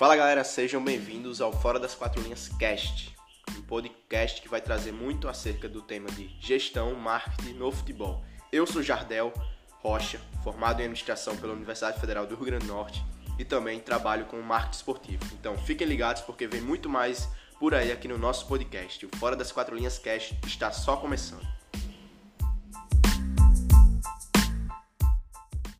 Fala galera, sejam bem-vindos ao Fora das Quatro Linhas Cast, um podcast que vai trazer muito acerca do tema de gestão, marketing no futebol. Eu sou Jardel Rocha, formado em administração pela Universidade Federal do Rio Grande do Norte e também trabalho com marketing esportivo. Então fiquem ligados porque vem muito mais por aí aqui no nosso podcast. O Fora das Quatro Linhas Cast está só começando.